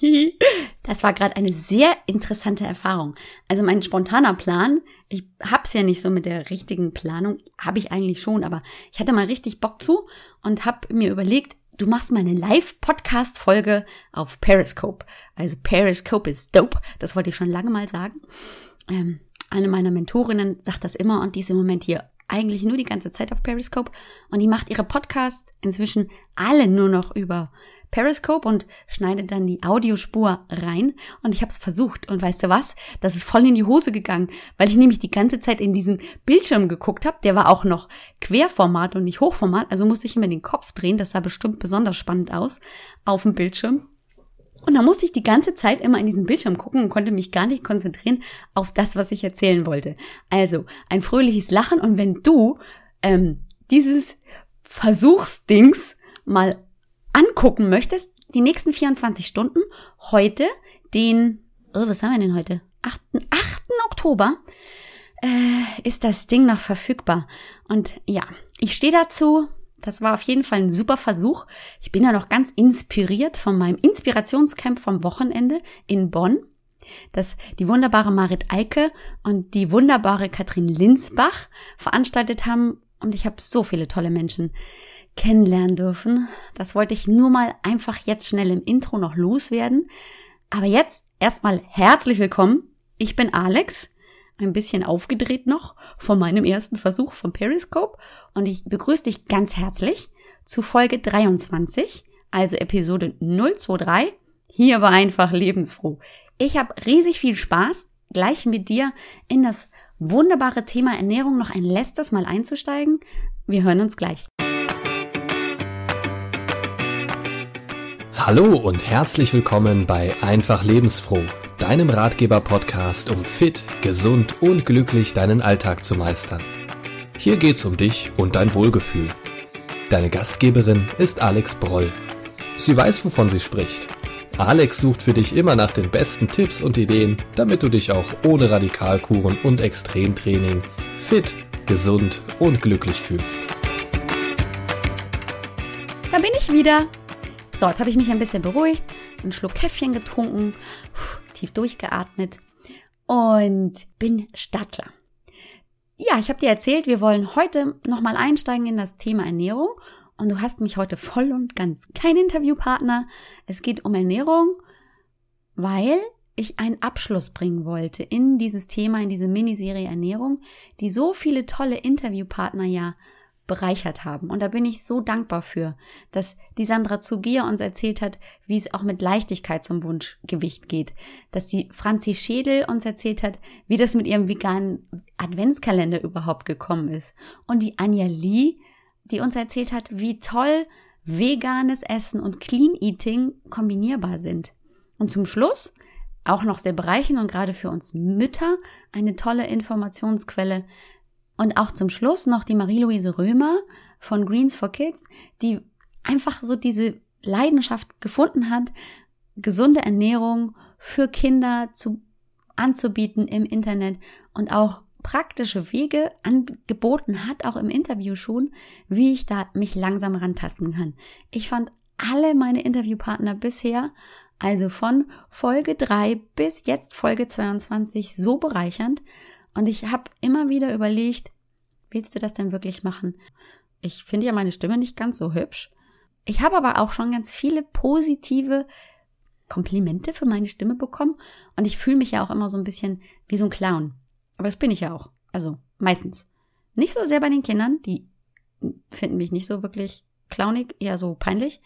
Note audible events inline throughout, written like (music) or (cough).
(laughs) Das war gerade eine sehr interessante Erfahrung. Also mein spontaner Plan, ich hab's ja nicht so mit der richtigen Planung, habe ich eigentlich schon, aber ich hatte mal richtig Bock zu und habe mir überlegt, du machst mal eine Live-Podcast-Folge auf Periscope. Also Periscope ist dope, das wollte ich schon lange mal sagen. Ähm, eine meiner Mentorinnen sagt das immer und die ist im Moment hier eigentlich nur die ganze Zeit auf Periscope. Und die macht ihre Podcasts inzwischen alle nur noch über Periscope und schneidet dann die Audiospur rein. Und ich habe es versucht. Und weißt du was, das ist voll in die Hose gegangen, weil ich nämlich die ganze Zeit in diesen Bildschirm geguckt habe, der war auch noch Querformat und nicht Hochformat, also musste ich immer den Kopf drehen, das sah bestimmt besonders spannend aus auf dem Bildschirm und da musste ich die ganze Zeit immer in diesen Bildschirm gucken und konnte mich gar nicht konzentrieren auf das, was ich erzählen wollte. Also ein fröhliches Lachen und wenn du ähm, dieses Versuchsdings mal angucken möchtest, die nächsten 24 Stunden, heute den, oh, was haben wir denn heute? 8. 8. Oktober äh, ist das Ding noch verfügbar. Und ja, ich stehe dazu, das war auf jeden Fall ein super Versuch. Ich bin ja noch ganz inspiriert von meinem Inspirationscamp vom Wochenende in Bonn, das die wunderbare Marit Eike und die wunderbare Katrin Linsbach veranstaltet haben. Und ich habe so viele tolle Menschen kennenlernen dürfen. Das wollte ich nur mal einfach jetzt schnell im Intro noch loswerden. Aber jetzt erstmal herzlich willkommen. Ich bin Alex ein bisschen aufgedreht noch von meinem ersten Versuch vom Periscope und ich begrüße dich ganz herzlich zu Folge 23, also Episode 023. Hier war einfach lebensfroh. Ich habe riesig viel Spaß, gleich mit dir in das wunderbare Thema Ernährung noch ein letztes Mal einzusteigen. Wir hören uns gleich. Hallo und herzlich willkommen bei Einfach lebensfroh deinem Ratgeber-Podcast, um fit, gesund und glücklich deinen Alltag zu meistern. Hier geht's um dich und dein Wohlgefühl. Deine Gastgeberin ist Alex Broll. Sie weiß, wovon sie spricht. Alex sucht für dich immer nach den besten Tipps und Ideen, damit du dich auch ohne Radikalkuren und Extremtraining fit, gesund und glücklich fühlst. Da bin ich wieder. So, jetzt habe ich mich ein bisschen beruhigt, einen Schluck Käffchen getrunken, tief durchgeatmet und bin Stadtler. Ja, ich habe dir erzählt, wir wollen heute nochmal einsteigen in das Thema Ernährung und du hast mich heute voll und ganz kein Interviewpartner. Es geht um Ernährung, weil ich einen Abschluss bringen wollte in dieses Thema, in diese Miniserie Ernährung, die so viele tolle Interviewpartner ja bereichert haben. Und da bin ich so dankbar für, dass die Sandra Zugier uns erzählt hat, wie es auch mit Leichtigkeit zum Wunschgewicht geht. Dass die Franzi Schädel uns erzählt hat, wie das mit ihrem veganen Adventskalender überhaupt gekommen ist. Und die Anja Lee, die uns erzählt hat, wie toll veganes Essen und Clean Eating kombinierbar sind. Und zum Schluss auch noch sehr bereichend und gerade für uns Mütter eine tolle Informationsquelle, und auch zum Schluss noch die Marie-Louise Römer von Greens for Kids, die einfach so diese Leidenschaft gefunden hat, gesunde Ernährung für Kinder zu, anzubieten im Internet und auch praktische Wege angeboten hat, auch im Interview schon, wie ich da mich langsam rantasten kann. Ich fand alle meine Interviewpartner bisher, also von Folge 3 bis jetzt Folge 22, so bereichernd und ich habe immer wieder überlegt, willst du das denn wirklich machen? Ich finde ja meine Stimme nicht ganz so hübsch. Ich habe aber auch schon ganz viele positive Komplimente für meine Stimme bekommen und ich fühle mich ja auch immer so ein bisschen wie so ein Clown. Aber das bin ich ja auch. Also meistens. Nicht so sehr bei den Kindern, die finden mich nicht so wirklich clownig, eher so peinlich.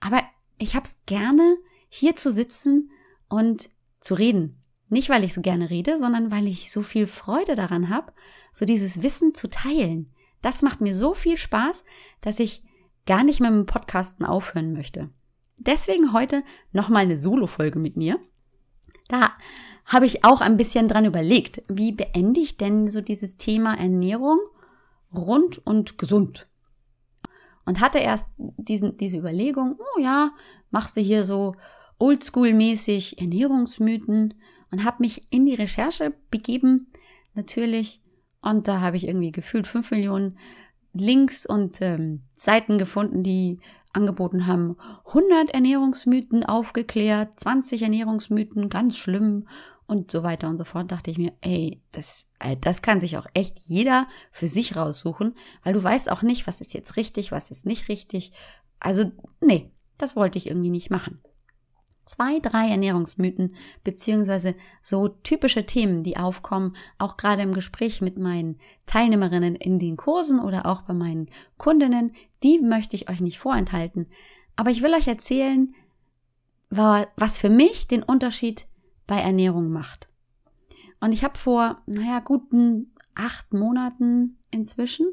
Aber ich habe es gerne, hier zu sitzen und zu reden. Nicht, weil ich so gerne rede, sondern weil ich so viel Freude daran habe, so dieses Wissen zu teilen. Das macht mir so viel Spaß, dass ich gar nicht mit dem Podcasten aufhören möchte. Deswegen heute nochmal eine Solo-Folge mit mir. Da habe ich auch ein bisschen dran überlegt, wie beende ich denn so dieses Thema Ernährung rund und gesund? Und hatte erst diesen, diese Überlegung, oh ja, machst du hier so oldschool-mäßig Ernährungsmythen und habe mich in die Recherche begeben, natürlich. Und da habe ich irgendwie gefühlt fünf Millionen Links und ähm, Seiten gefunden, die angeboten haben, 100 Ernährungsmythen aufgeklärt, 20 Ernährungsmythen, ganz schlimm und so weiter und so fort, dachte ich mir, ey, das, äh, das kann sich auch echt jeder für sich raussuchen, weil du weißt auch nicht, was ist jetzt richtig, was ist nicht richtig. Also, nee, das wollte ich irgendwie nicht machen zwei, drei Ernährungsmythen beziehungsweise so typische Themen, die aufkommen, auch gerade im Gespräch mit meinen Teilnehmerinnen in den Kursen oder auch bei meinen Kundinnen, die möchte ich euch nicht vorenthalten. Aber ich will euch erzählen, was für mich den Unterschied bei Ernährung macht. Und ich habe vor, naja, guten acht Monaten inzwischen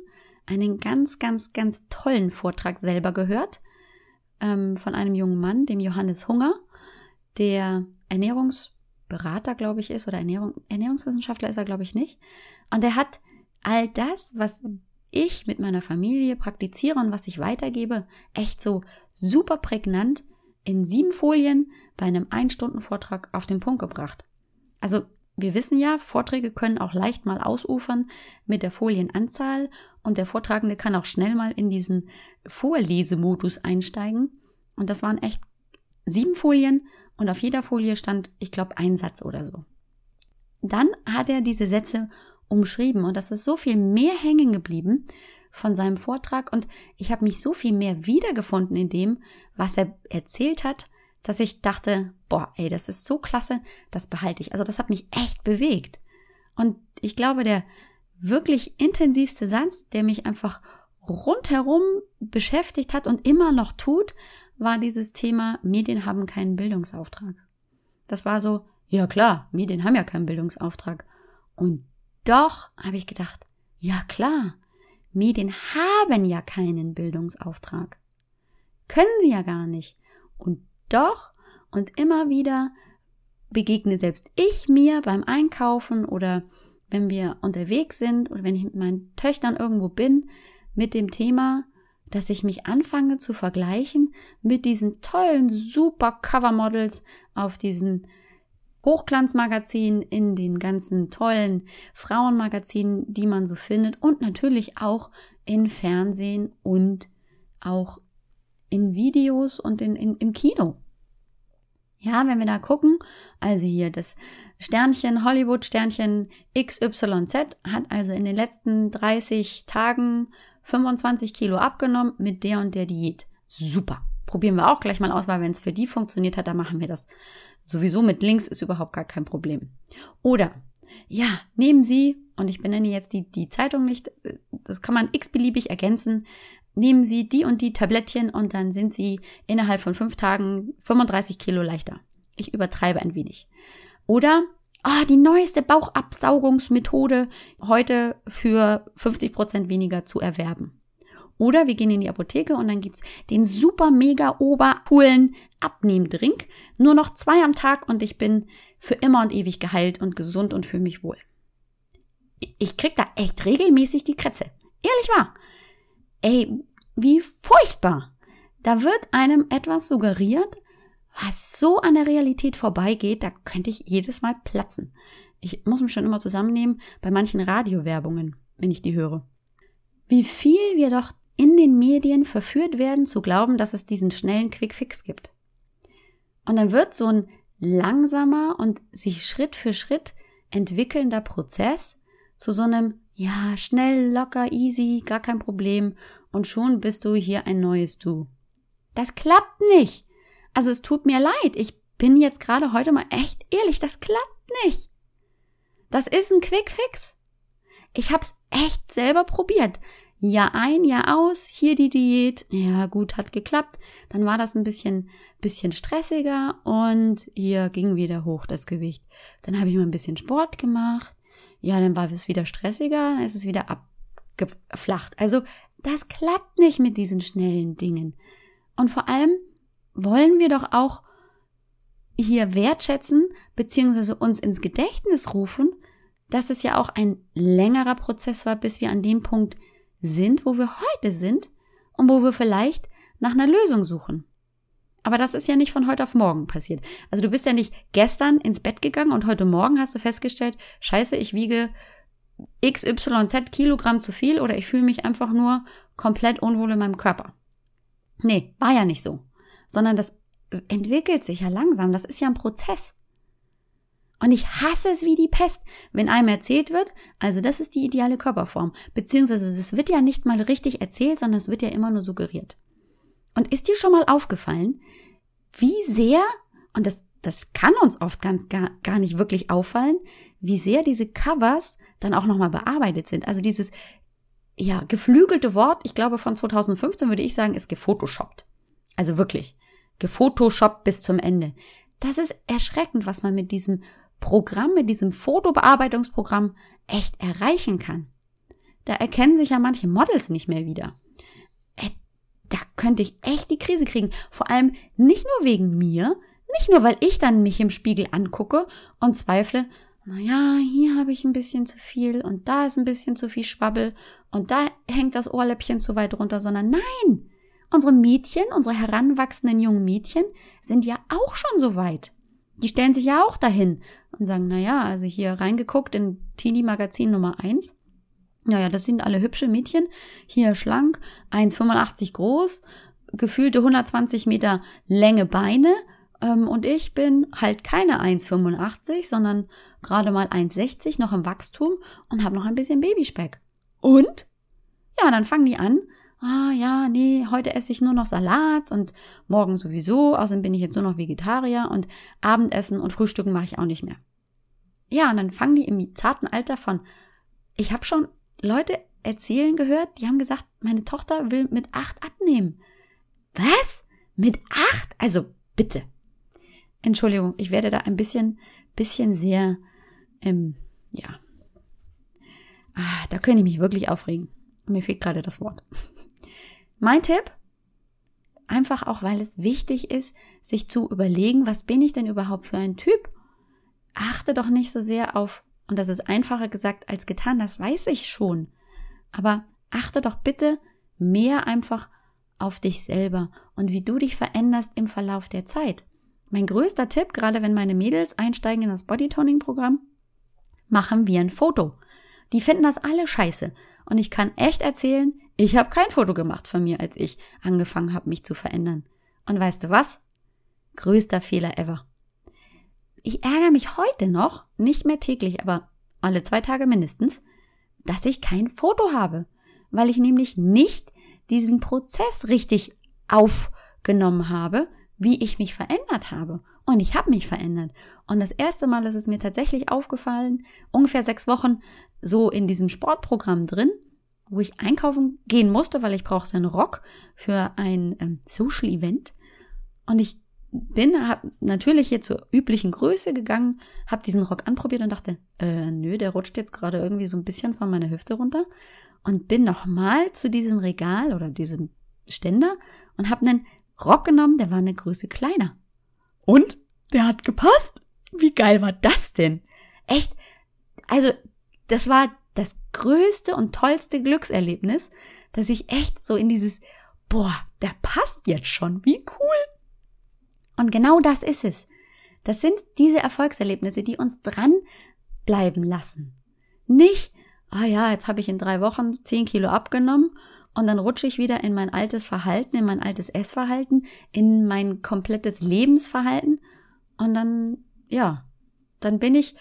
einen ganz, ganz, ganz tollen Vortrag selber gehört ähm, von einem jungen Mann, dem Johannes Hunger der Ernährungsberater, glaube ich, ist, oder Ernährung, Ernährungswissenschaftler ist er, glaube ich, nicht. Und er hat all das, was ich mit meiner Familie praktiziere und was ich weitergebe, echt so super prägnant in sieben Folien bei einem Ein-Stunden-Vortrag auf den Punkt gebracht. Also wir wissen ja, Vorträge können auch leicht mal ausufern mit der Folienanzahl und der Vortragende kann auch schnell mal in diesen Vorlesemodus einsteigen. Und das waren echt sieben Folien und auf jeder Folie stand, ich glaube, ein Satz oder so. Dann hat er diese Sätze umschrieben und das ist so viel mehr hängen geblieben von seinem Vortrag und ich habe mich so viel mehr wiedergefunden in dem, was er erzählt hat, dass ich dachte, boah, ey, das ist so klasse, das behalte ich. Also das hat mich echt bewegt. Und ich glaube, der wirklich intensivste Satz, der mich einfach rundherum beschäftigt hat und immer noch tut, war dieses Thema, Medien haben keinen Bildungsauftrag. Das war so, ja klar, Medien haben ja keinen Bildungsauftrag. Und doch habe ich gedacht, ja klar, Medien haben ja keinen Bildungsauftrag. Können sie ja gar nicht. Und doch und immer wieder begegne selbst ich mir beim Einkaufen oder wenn wir unterwegs sind oder wenn ich mit meinen Töchtern irgendwo bin, mit dem Thema, dass ich mich anfange zu vergleichen mit diesen tollen, super Covermodels auf diesen Hochglanzmagazinen, in den ganzen tollen Frauenmagazinen, die man so findet und natürlich auch in Fernsehen und auch in Videos und in, in, im Kino. Ja, wenn wir da gucken, also hier das Sternchen, Hollywood-Sternchen XYZ hat also in den letzten 30 Tagen 25 Kilo abgenommen mit der und der Diät. Super. Probieren wir auch gleich mal aus, weil wenn es für die funktioniert hat, dann machen wir das. Sowieso mit links ist überhaupt gar kein Problem. Oder, ja, nehmen Sie, und ich benenne jetzt die, die Zeitung nicht, das kann man x-beliebig ergänzen, nehmen Sie die und die Tablettchen und dann sind Sie innerhalb von fünf Tagen 35 Kilo leichter. Ich übertreibe ein wenig. Oder ah, die neueste Bauchabsaugungsmethode heute für 50 Prozent weniger zu erwerben. Oder wir gehen in die Apotheke und dann gibt's den super mega obercoolen Abnehmdrink. Nur noch zwei am Tag und ich bin für immer und ewig geheilt und gesund und fühle mich wohl. Ich krieg da echt regelmäßig die Kretze. Ehrlich wahr. Ey, wie furchtbar. Da wird einem etwas suggeriert, was so an der Realität vorbeigeht, da könnte ich jedes Mal platzen. Ich muss mich schon immer zusammennehmen bei manchen Radiowerbungen, wenn ich die höre. Wie viel wir doch in den Medien verführt werden zu glauben, dass es diesen schnellen Quick-Fix gibt. Und dann wird so ein langsamer und sich Schritt für Schritt entwickelnder Prozess zu so einem, ja, schnell, locker, easy, gar kein Problem und schon bist du hier ein neues Du. Das klappt nicht. Also es tut mir leid, ich bin jetzt gerade heute mal echt ehrlich, das klappt nicht. Das ist ein Quick Fix. Ich hab's echt selber probiert. Jahr ein, Jahr aus, hier die Diät. Ja, gut, hat geklappt. Dann war das ein bisschen, bisschen stressiger und hier ging wieder hoch das Gewicht. Dann habe ich mal ein bisschen Sport gemacht. Ja, dann war es wieder stressiger, dann ist es wieder abgeflacht. Also, das klappt nicht mit diesen schnellen Dingen. Und vor allem, wollen wir doch auch hier wertschätzen beziehungsweise uns ins Gedächtnis rufen, dass es ja auch ein längerer Prozess war, bis wir an dem Punkt sind, wo wir heute sind und wo wir vielleicht nach einer Lösung suchen. Aber das ist ja nicht von heute auf morgen passiert. Also du bist ja nicht gestern ins Bett gegangen und heute Morgen hast du festgestellt, scheiße, ich wiege XYZ Kilogramm zu viel oder ich fühle mich einfach nur komplett unwohl in meinem Körper. Nee, war ja nicht so. Sondern das entwickelt sich ja langsam. Das ist ja ein Prozess. Und ich hasse es wie die Pest, wenn einem erzählt wird, also das ist die ideale Körperform. Beziehungsweise das wird ja nicht mal richtig erzählt, sondern es wird ja immer nur suggeriert. Und ist dir schon mal aufgefallen, wie sehr, und das, das kann uns oft ganz gar, gar nicht wirklich auffallen, wie sehr diese Covers dann auch nochmal bearbeitet sind. Also dieses, ja, geflügelte Wort, ich glaube von 2015 würde ich sagen, ist gefotoshoppt. Also wirklich. Gefotoshoppt bis zum Ende. Das ist erschreckend, was man mit diesem Programm, mit diesem Fotobearbeitungsprogramm echt erreichen kann. Da erkennen sich ja manche Models nicht mehr wieder. Äh, da könnte ich echt die Krise kriegen. Vor allem nicht nur wegen mir, nicht nur weil ich dann mich im Spiegel angucke und zweifle, naja, hier habe ich ein bisschen zu viel und da ist ein bisschen zu viel Schwabbel und da hängt das Ohrläppchen zu weit runter, sondern nein, unsere Mädchen, unsere heranwachsenden jungen Mädchen sind ja auch schon so weit. Die stellen sich ja auch dahin und sagen, na ja, also hier reingeguckt in Teenie Magazin Nummer eins. Naja, das sind alle hübsche Mädchen. Hier schlank, 1,85 groß, gefühlte 120 Meter Länge Beine. Ähm, und ich bin halt keine 1,85, sondern gerade mal 1,60 noch im Wachstum und habe noch ein bisschen Babyspeck. Und? Ja, dann fangen die an, ah ja, nee, heute esse ich nur noch Salat und morgen sowieso, außerdem bin ich jetzt nur noch Vegetarier und Abendessen und Frühstücken mache ich auch nicht mehr. Ja, und dann fangen die im zarten Alter von, ich habe schon Leute erzählen gehört, die haben gesagt, meine Tochter will mit acht abnehmen. Was? Mit acht? Also bitte. Entschuldigung, ich werde da ein bisschen, bisschen sehr, ähm, ja. Ah, da könnte ich mich wirklich aufregen. Mir fehlt gerade das Wort. Mein Tipp, einfach auch, weil es wichtig ist, sich zu überlegen, was bin ich denn überhaupt für ein Typ? Achte doch nicht so sehr auf, und das ist einfacher gesagt als getan, das weiß ich schon. Aber achte doch bitte mehr einfach auf dich selber und wie du dich veränderst im Verlauf der Zeit. Mein größter Tipp, gerade wenn meine Mädels einsteigen in das Bodytoning-Programm, machen wir ein Foto. Die finden das alle scheiße. Und ich kann echt erzählen, ich habe kein Foto gemacht von mir, als ich angefangen habe, mich zu verändern. Und weißt du was? Größter Fehler ever. Ich ärgere mich heute noch, nicht mehr täglich, aber alle zwei Tage mindestens, dass ich kein Foto habe, weil ich nämlich nicht diesen Prozess richtig aufgenommen habe, wie ich mich verändert habe. Und ich habe mich verändert. Und das erste Mal ist es mir tatsächlich aufgefallen, ungefähr sechs Wochen so in diesem Sportprogramm drin, wo ich einkaufen gehen musste, weil ich brauchte einen Rock für ein ähm, Social Event. Und ich bin hab natürlich hier zur üblichen Größe gegangen, habe diesen Rock anprobiert und dachte, äh, nö, der rutscht jetzt gerade irgendwie so ein bisschen von meiner Hüfte runter. Und bin nochmal zu diesem Regal oder diesem Ständer und habe einen Rock genommen, der war eine Größe kleiner. Und der hat gepasst. Wie geil war das denn? Echt? Also, das war das größte und tollste Glückserlebnis, dass ich echt so in dieses, boah, der passt jetzt schon, wie cool. Und genau das ist es. Das sind diese Erfolgserlebnisse, die uns dranbleiben lassen. Nicht, ah ja, jetzt habe ich in drei Wochen zehn Kilo abgenommen und dann rutsche ich wieder in mein altes Verhalten, in mein altes Essverhalten, in mein komplettes Lebensverhalten und dann, ja, dann bin ich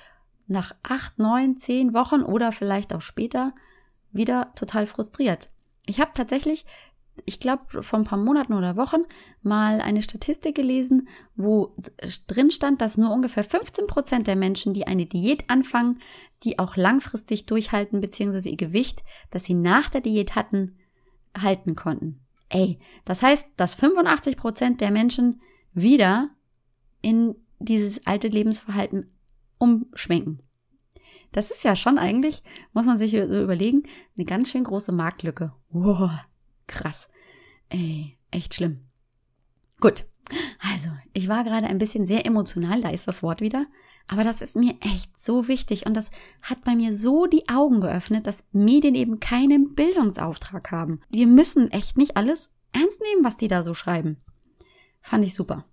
nach acht, neun, zehn Wochen oder vielleicht auch später wieder total frustriert. Ich habe tatsächlich, ich glaube, vor ein paar Monaten oder Wochen mal eine Statistik gelesen, wo drin stand, dass nur ungefähr 15 Prozent der Menschen, die eine Diät anfangen, die auch langfristig durchhalten, beziehungsweise ihr Gewicht, das sie nach der Diät hatten, halten konnten. Ey, das heißt, dass 85 Prozent der Menschen wieder in dieses alte Lebensverhalten umschwenken. Das ist ja schon eigentlich, muss man sich so überlegen, eine ganz schön große Marktlücke. Wow, krass. Ey, echt schlimm. Gut. Also, ich war gerade ein bisschen sehr emotional, da ist das Wort wieder. Aber das ist mir echt so wichtig und das hat bei mir so die Augen geöffnet, dass Medien eben keinen Bildungsauftrag haben. Wir müssen echt nicht alles ernst nehmen, was die da so schreiben. Fand ich super.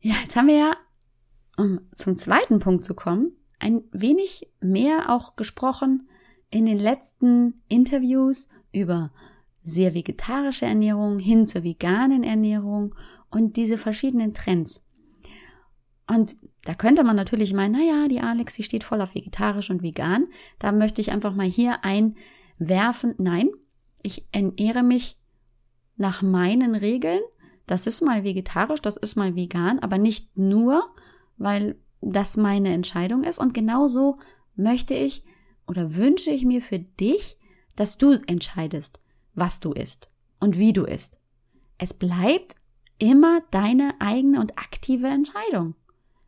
Ja, jetzt haben wir ja, um zum zweiten Punkt zu kommen, ein wenig mehr auch gesprochen in den letzten Interviews über sehr vegetarische Ernährung hin zur veganen Ernährung und diese verschiedenen Trends. Und da könnte man natürlich meinen, naja, die Alex, die steht voll auf vegetarisch und vegan. Da möchte ich einfach mal hier einwerfen. Nein, ich ernähre mich nach meinen Regeln. Das ist mal vegetarisch, das ist mal vegan, aber nicht nur, weil das meine Entscheidung ist. Und genauso möchte ich oder wünsche ich mir für dich, dass du entscheidest, was du isst und wie du isst. Es bleibt immer deine eigene und aktive Entscheidung.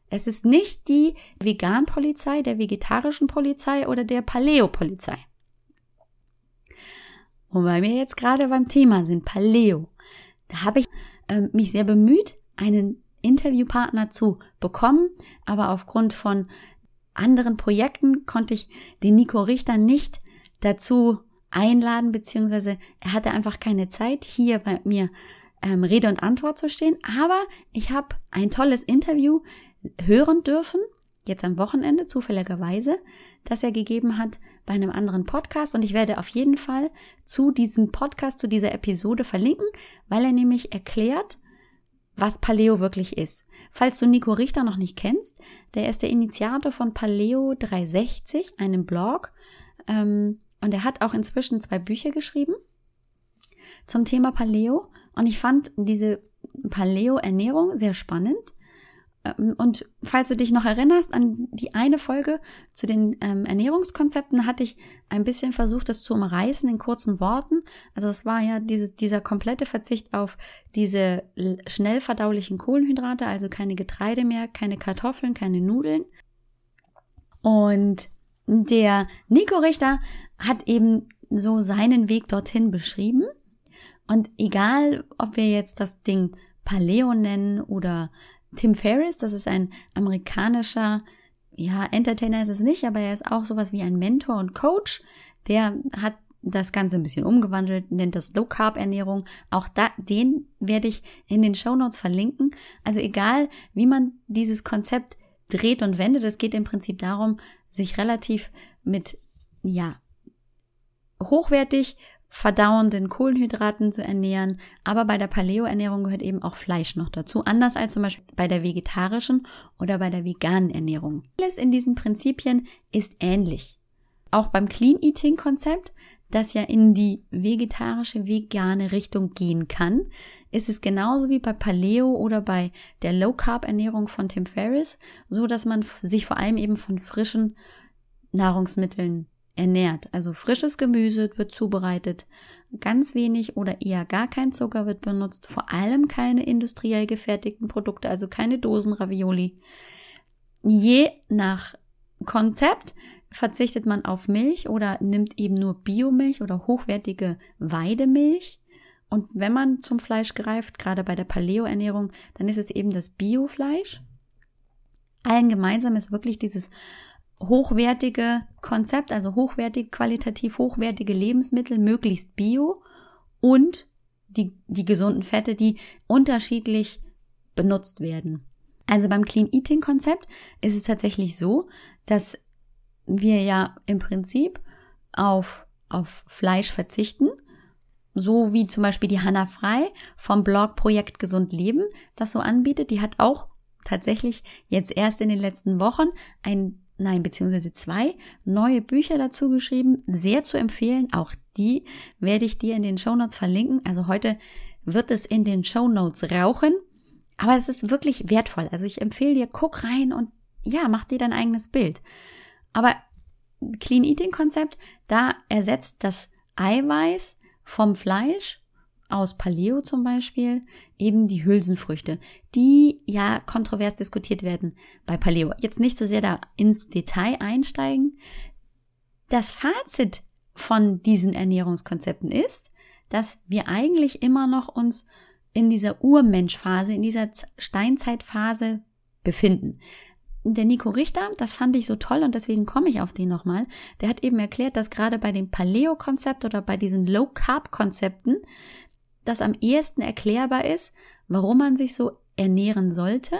Es ist nicht die Vegan-Polizei, der vegetarischen Polizei oder der Paleo-Polizei. Und weil wir jetzt gerade beim Thema sind, Paleo, da habe ich äh, mich sehr bemüht, einen Interviewpartner zu bekommen, aber aufgrund von anderen Projekten konnte ich den Nico Richter nicht dazu einladen, beziehungsweise er hatte einfach keine Zeit, hier bei mir ähm, Rede und Antwort zu stehen. Aber ich habe ein tolles Interview hören dürfen, jetzt am Wochenende zufälligerweise, das er gegeben hat bei einem anderen Podcast. Und ich werde auf jeden Fall zu diesem Podcast, zu dieser Episode verlinken, weil er nämlich erklärt, was Paleo wirklich ist. Falls du Nico Richter noch nicht kennst, der ist der Initiator von Paleo 360, einem Blog. Ähm, und er hat auch inzwischen zwei Bücher geschrieben zum Thema Paleo. Und ich fand diese Paleo-Ernährung sehr spannend. Ähm, und falls du dich noch erinnerst an die eine Folge zu den ähm, Ernährungskonzepten, hatte ich ein bisschen versucht, das zu umreißen in kurzen Worten. Also es war ja diese, dieser komplette Verzicht auf diese schnell verdaulichen Kohlenhydrate, also keine Getreide mehr, keine Kartoffeln, keine Nudeln. Und der Nico Richter hat eben so seinen Weg dorthin beschrieben. Und egal, ob wir jetzt das Ding Paleo nennen oder Tim Ferriss, das ist ein amerikanischer, ja, Entertainer ist es nicht, aber er ist auch sowas wie ein Mentor und Coach. Der hat das Ganze ein bisschen umgewandelt, nennt das Low Carb Ernährung. Auch da, den werde ich in den Show Notes verlinken. Also egal, wie man dieses Konzept dreht und wendet, es geht im Prinzip darum, sich relativ mit, ja, hochwertig verdauenden Kohlenhydraten zu ernähren. Aber bei der Paleo-Ernährung gehört eben auch Fleisch noch dazu, anders als zum Beispiel bei der vegetarischen oder bei der veganen Ernährung. Alles in diesen Prinzipien ist ähnlich. Auch beim Clean Eating Konzept, das ja in die vegetarische, vegane Richtung gehen kann, ist es genauso wie bei Paleo oder bei der Low Carb Ernährung von Tim Ferriss, so dass man sich vor allem eben von frischen Nahrungsmitteln ernährt. Also frisches Gemüse wird zubereitet, ganz wenig oder eher gar kein Zucker wird benutzt, vor allem keine industriell gefertigten Produkte, also keine Dosenravioli. Je nach Konzept verzichtet man auf Milch oder nimmt eben nur Biomilch oder hochwertige Weidemilch. Und wenn man zum Fleisch greift, gerade bei der Paleo-Ernährung, dann ist es eben das Biofleisch. Allen gemeinsam ist wirklich dieses hochwertige Konzept, also hochwertig, qualitativ hochwertige Lebensmittel, möglichst bio und die, die gesunden Fette, die unterschiedlich benutzt werden. Also beim Clean Eating Konzept ist es tatsächlich so, dass wir ja im Prinzip auf, auf Fleisch verzichten, so wie zum Beispiel die Hanna Frei vom Blog Projekt Gesund Leben das so anbietet. Die hat auch tatsächlich jetzt erst in den letzten Wochen ein nein, beziehungsweise zwei neue Bücher dazu geschrieben, sehr zu empfehlen. Auch die werde ich dir in den Show Notes verlinken. Also heute wird es in den Show Notes rauchen, aber es ist wirklich wertvoll. Also ich empfehle dir, guck rein und ja, mach dir dein eigenes Bild. Aber Clean Eating Konzept, da ersetzt das Eiweiß vom Fleisch aus Paleo zum Beispiel eben die Hülsenfrüchte, die ja kontrovers diskutiert werden bei Paleo. Jetzt nicht so sehr da ins Detail einsteigen. Das Fazit von diesen Ernährungskonzepten ist, dass wir eigentlich immer noch uns in dieser Urmenschphase, in dieser Steinzeitphase befinden. Der Nico Richter, das fand ich so toll und deswegen komme ich auf den nochmal. Der hat eben erklärt, dass gerade bei dem Paleo-Konzept oder bei diesen Low-Carb-Konzepten das am ehesten erklärbar ist, warum man sich so ernähren sollte,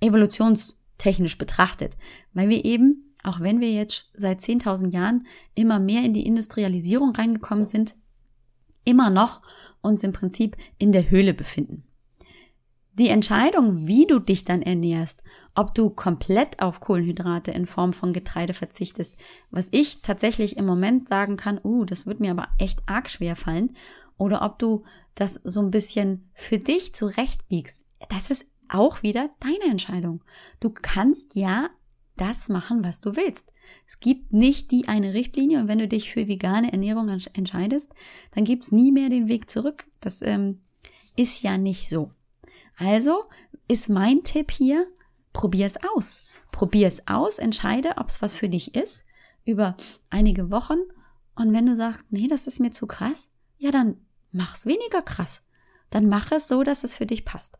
evolutionstechnisch betrachtet. Weil wir eben, auch wenn wir jetzt seit 10.000 Jahren immer mehr in die Industrialisierung reingekommen sind, immer noch uns im Prinzip in der Höhle befinden. Die Entscheidung, wie du dich dann ernährst, ob du komplett auf Kohlenhydrate in Form von Getreide verzichtest, was ich tatsächlich im Moment sagen kann, uh, das wird mir aber echt arg schwer fallen, oder ob du das so ein bisschen für dich zurechtbiegst, das ist auch wieder deine Entscheidung. Du kannst ja das machen, was du willst. Es gibt nicht die eine Richtlinie und wenn du dich für vegane Ernährung entscheidest, dann gibt's nie mehr den Weg zurück. Das ähm, ist ja nicht so. Also ist mein Tipp hier, probier es aus. Probier es aus, entscheide, ob es was für dich ist, über einige Wochen. Und wenn du sagst, nee, das ist mir zu krass, ja, dann mach's weniger krass. Dann mach es so, dass es für dich passt.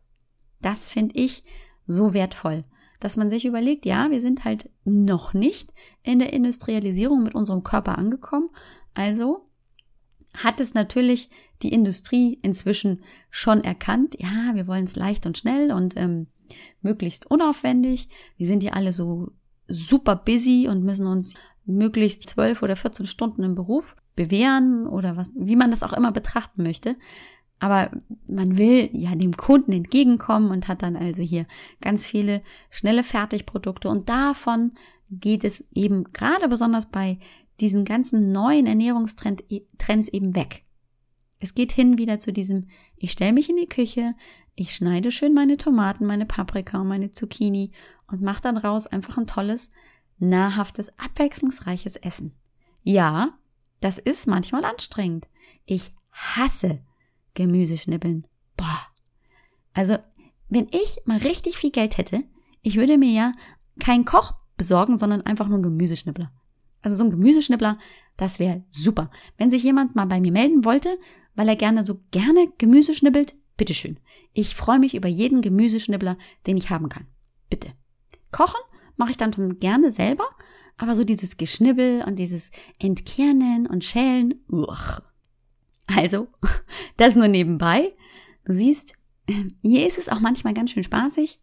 Das finde ich so wertvoll, dass man sich überlegt, ja, wir sind halt noch nicht in der Industrialisierung mit unserem Körper angekommen. Also hat es natürlich die Industrie inzwischen schon erkannt, ja, wir wollen es leicht und schnell und ähm, möglichst unaufwendig. Wir sind ja alle so super busy und müssen uns möglichst zwölf oder 14 Stunden im Beruf bewähren oder was, wie man das auch immer betrachten möchte. Aber man will ja dem Kunden entgegenkommen und hat dann also hier ganz viele schnelle Fertigprodukte und davon geht es eben gerade besonders bei diesen ganzen neuen Ernährungstrends eben weg. Es geht hin wieder zu diesem, ich stelle mich in die Küche, ich schneide schön meine Tomaten, meine Paprika und meine Zucchini und mache dann raus einfach ein tolles, nahrhaftes, abwechslungsreiches Essen. Ja, das ist manchmal anstrengend. Ich hasse Gemüseschnibbeln. Boah. Also, wenn ich mal richtig viel Geld hätte, ich würde mir ja keinen Koch besorgen, sondern einfach nur einen Gemüseschnibbler. Also so ein Gemüseschnibbler, das wäre super. Wenn sich jemand mal bei mir melden wollte, weil er gerne so gerne Gemüse schnibbelt, bitteschön. Ich freue mich über jeden Gemüseschnibbler, den ich haben kann. Bitte. Kochen mache ich dann schon gerne selber, aber so dieses Geschnibbel und dieses Entkernen und Schälen, uch. Also, (laughs) das nur nebenbei. Du siehst, (clears throat) hier ist es auch manchmal ganz schön spaßig.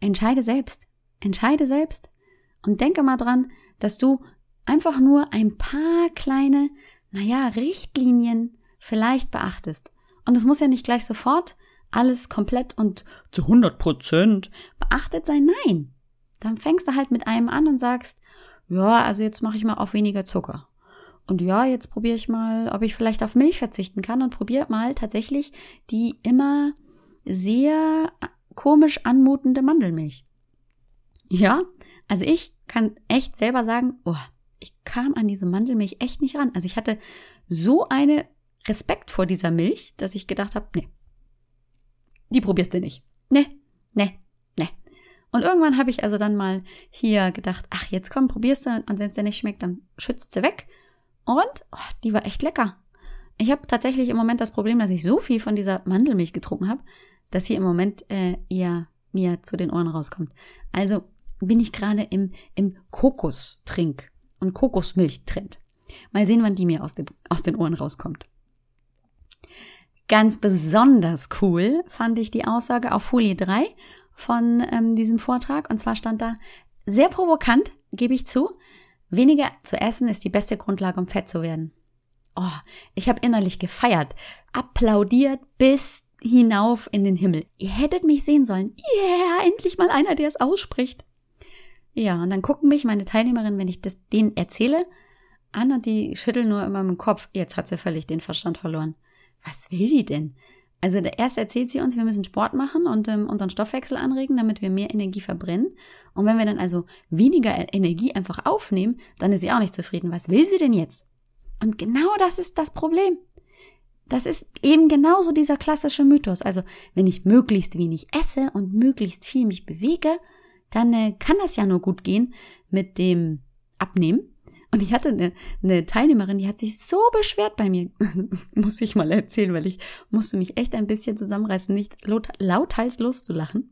Entscheide selbst. Entscheide selbst. Und denke mal dran, dass du einfach nur ein paar kleine, naja, Richtlinien vielleicht beachtest. Und es muss ja nicht gleich sofort alles komplett und zu 100 Prozent beachtet sein. Nein. Dann fängst du halt mit einem an und sagst, ja, also jetzt mache ich mal auf weniger Zucker. Und ja, jetzt probiere ich mal, ob ich vielleicht auf Milch verzichten kann und probiere mal tatsächlich die immer sehr komisch anmutende Mandelmilch. Ja, also ich kann echt selber sagen, oh, ich kam an diese Mandelmilch echt nicht ran. Also ich hatte so eine Respekt vor dieser Milch, dass ich gedacht habe, nee, die probierst du nicht. Nee, nee. Und irgendwann habe ich also dann mal hier gedacht, ach, jetzt komm, probierst du und wenn es dir nicht schmeckt, dann schützt sie weg. Und oh, die war echt lecker. Ich habe tatsächlich im Moment das Problem, dass ich so viel von dieser Mandelmilch getrunken habe, dass hier im Moment äh, eher mir zu den Ohren rauskommt. Also bin ich gerade im, im Kokostrink- und Kokosmilch-Trend. Mal sehen, wann die mir aus, dem, aus den Ohren rauskommt. Ganz besonders cool fand ich die Aussage auf Folie 3 von ähm, diesem Vortrag. Und zwar stand da, sehr provokant, gebe ich zu, weniger zu essen ist die beste Grundlage, um fett zu werden. Oh, ich habe innerlich gefeiert, applaudiert bis hinauf in den Himmel. Ihr hättet mich sehen sollen. Yeah, endlich mal einer, der es ausspricht. Ja, und dann gucken mich meine Teilnehmerinnen, wenn ich das denen erzähle, an und die schütteln nur immer mit dem Kopf. Jetzt hat sie völlig den Verstand verloren. Was will die denn? Also erst erzählt sie uns, wir müssen Sport machen und ähm, unseren Stoffwechsel anregen, damit wir mehr Energie verbrennen. Und wenn wir dann also weniger Energie einfach aufnehmen, dann ist sie auch nicht zufrieden. Was will sie denn jetzt? Und genau das ist das Problem. Das ist eben genauso dieser klassische Mythos. Also wenn ich möglichst wenig esse und möglichst viel mich bewege, dann äh, kann das ja nur gut gehen mit dem Abnehmen. Und ich hatte eine, eine Teilnehmerin, die hat sich so beschwert bei mir. (laughs) muss ich mal erzählen, weil ich musste mich echt ein bisschen zusammenreißen, nicht laut, lauthals loszulachen.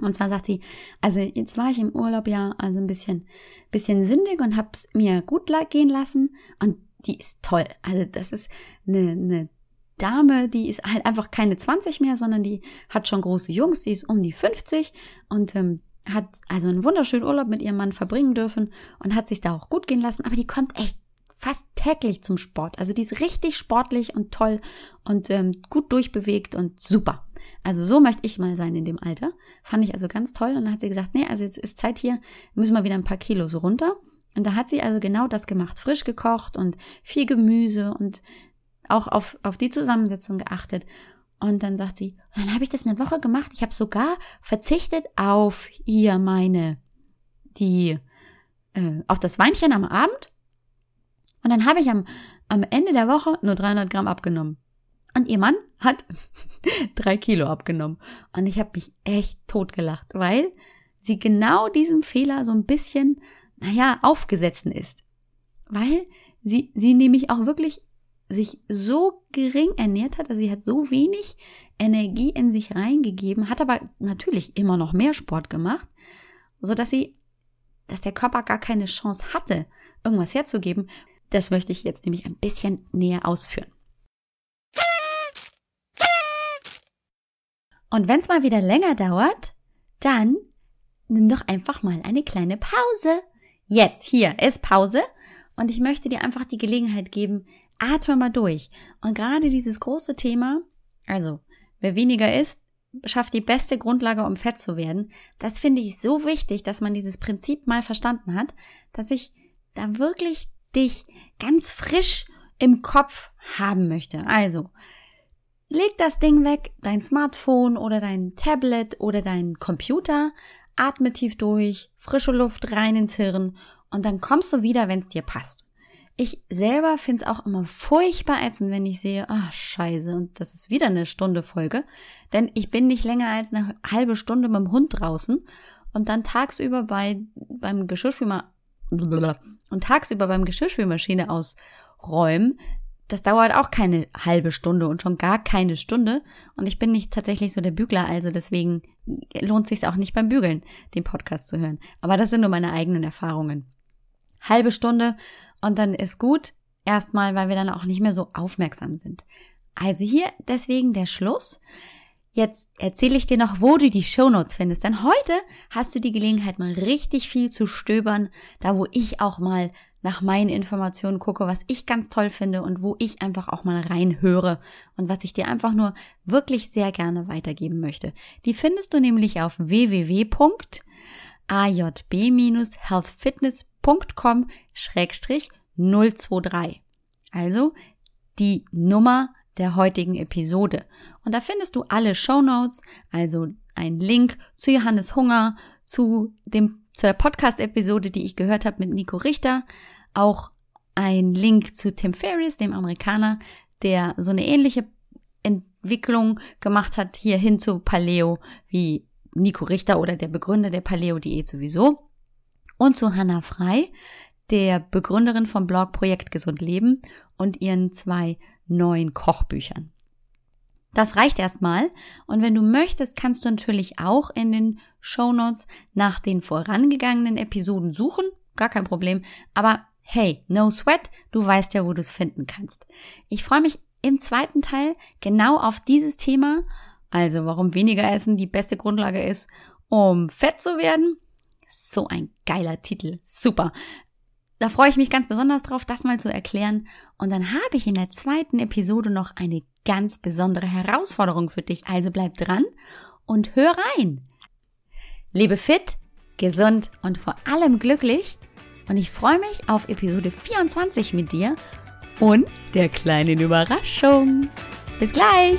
Und zwar sagt sie, also jetzt war ich im Urlaub ja also ein bisschen, bisschen sündig und hab's mir gut gehen lassen. Und die ist toll. Also das ist eine, eine Dame, die ist halt einfach keine 20 mehr, sondern die hat schon große Jungs, die ist um die 50 und ähm, hat also einen wunderschönen Urlaub mit ihrem Mann verbringen dürfen und hat sich da auch gut gehen lassen, aber die kommt echt fast täglich zum Sport. Also die ist richtig sportlich und toll und ähm, gut durchbewegt und super. Also so möchte ich mal sein in dem Alter. Fand ich also ganz toll. Und dann hat sie gesagt, nee, also jetzt ist Zeit hier, müssen wir wieder ein paar Kilos runter. Und da hat sie also genau das gemacht, frisch gekocht und viel Gemüse und auch auf, auf die Zusammensetzung geachtet. Und dann sagt sie, dann habe ich das eine Woche gemacht. Ich habe sogar verzichtet auf hier meine, die, äh, auf das Weinchen am Abend. Und dann habe ich am, am Ende der Woche nur 300 Gramm abgenommen. Und ihr Mann hat (laughs) drei Kilo abgenommen. Und ich habe mich echt totgelacht, weil sie genau diesem Fehler so ein bisschen, naja, aufgesetzen ist. Weil sie, sie nämlich auch wirklich sich so gering ernährt hat, also sie hat so wenig Energie in sich reingegeben, hat aber natürlich immer noch mehr Sport gemacht, so dass sie, dass der Körper gar keine Chance hatte, irgendwas herzugeben. Das möchte ich jetzt nämlich ein bisschen näher ausführen. Und wenn es mal wieder länger dauert, dann nimm doch einfach mal eine kleine Pause. Jetzt, hier ist Pause. Und ich möchte dir einfach die Gelegenheit geben, atme mal durch. Und gerade dieses große Thema, also wer weniger isst, schafft die beste Grundlage, um fett zu werden. Das finde ich so wichtig, dass man dieses Prinzip mal verstanden hat, dass ich da wirklich dich ganz frisch im Kopf haben möchte. Also, leg das Ding weg, dein Smartphone oder dein Tablet oder dein Computer, atme tief durch, frische Luft rein ins Hirn und dann kommst du wieder, wenn es dir passt. Ich selber finde es auch immer furchtbar ätzend, wenn ich sehe, ah, scheiße, und das ist wieder eine Stunde Folge. Denn ich bin nicht länger als eine halbe Stunde mit dem Hund draußen und dann tagsüber bei, beim Geschirrspülma und tagsüber beim Geschirrspülmaschine ausräumen, das dauert auch keine halbe Stunde und schon gar keine Stunde. Und ich bin nicht tatsächlich so der Bügler, also deswegen lohnt sich auch nicht beim Bügeln, den Podcast zu hören. Aber das sind nur meine eigenen Erfahrungen. Halbe Stunde und dann ist gut. Erstmal, weil wir dann auch nicht mehr so aufmerksam sind. Also hier deswegen der Schluss. Jetzt erzähle ich dir noch, wo du die Shownotes findest. Denn heute hast du die Gelegenheit, mal richtig viel zu stöbern, da wo ich auch mal nach meinen Informationen gucke, was ich ganz toll finde und wo ich einfach auch mal reinhöre und was ich dir einfach nur wirklich sehr gerne weitergeben möchte. Die findest du nämlich auf www.ajb-healthfitness.com 023. Also die Nummer der heutigen Episode. Und da findest du alle Show Notes, also ein Link zu Johannes Hunger, zu dem zur Podcast-Episode, die ich gehört habe mit Nico Richter, auch ein Link zu Tim Ferriss, dem Amerikaner, der so eine ähnliche Entwicklung gemacht hat, hier hin zu Paleo, wie Nico Richter oder der Begründer der Paleo-Diät sowieso. Und zu Hannah Frei, der Begründerin vom Blog Projekt Gesund Leben und ihren zwei neuen Kochbüchern. Das reicht erstmal. Und wenn du möchtest, kannst du natürlich auch in den Show Notes nach den vorangegangenen Episoden suchen. Gar kein Problem. Aber hey, no sweat. Du weißt ja, wo du es finden kannst. Ich freue mich im zweiten Teil genau auf dieses Thema. Also, warum weniger essen die beste Grundlage ist, um fett zu werden. So ein geiler Titel. Super. Da freue ich mich ganz besonders drauf, das mal zu erklären. Und dann habe ich in der zweiten Episode noch eine ganz besondere Herausforderung für dich. Also bleib dran und hör rein. Lebe fit, gesund und vor allem glücklich. Und ich freue mich auf Episode 24 mit dir und der kleinen Überraschung. Bis gleich!